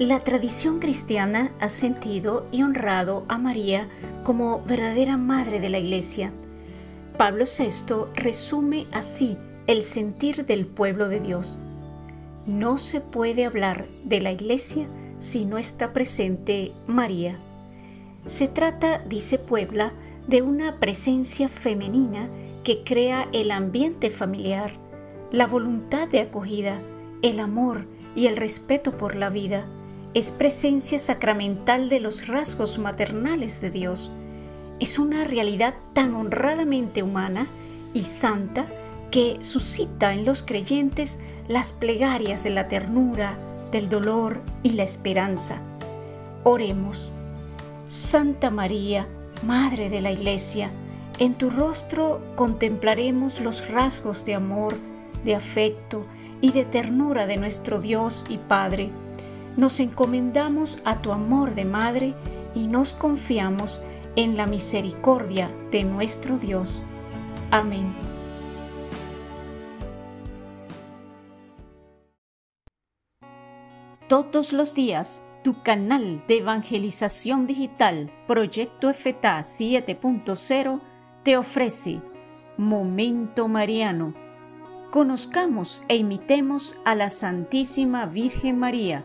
la tradición cristiana ha sentido y honrado a María como verdadera madre de la Iglesia. Pablo VI resume así el sentir del pueblo de Dios. No se puede hablar de la Iglesia si no está presente María. Se trata, dice Puebla, de una presencia femenina que crea el ambiente familiar, la voluntad de acogida, el amor y el respeto por la vida es presencia sacramental de los rasgos maternales de Dios. Es una realidad tan honradamente humana y santa que suscita en los creyentes las plegarias de la ternura, del dolor y la esperanza. Oremos. Santa María, Madre de la Iglesia, en tu rostro contemplaremos los rasgos de amor, de afecto y de ternura de nuestro Dios y Padre nos encomendamos a tu amor de madre y nos confiamos en la misericordia de nuestro Dios. Amén. Todos los días, tu canal de evangelización digital, Proyecto FTA 7.0, te ofrece Momento Mariano. Conozcamos e imitemos a la Santísima Virgen María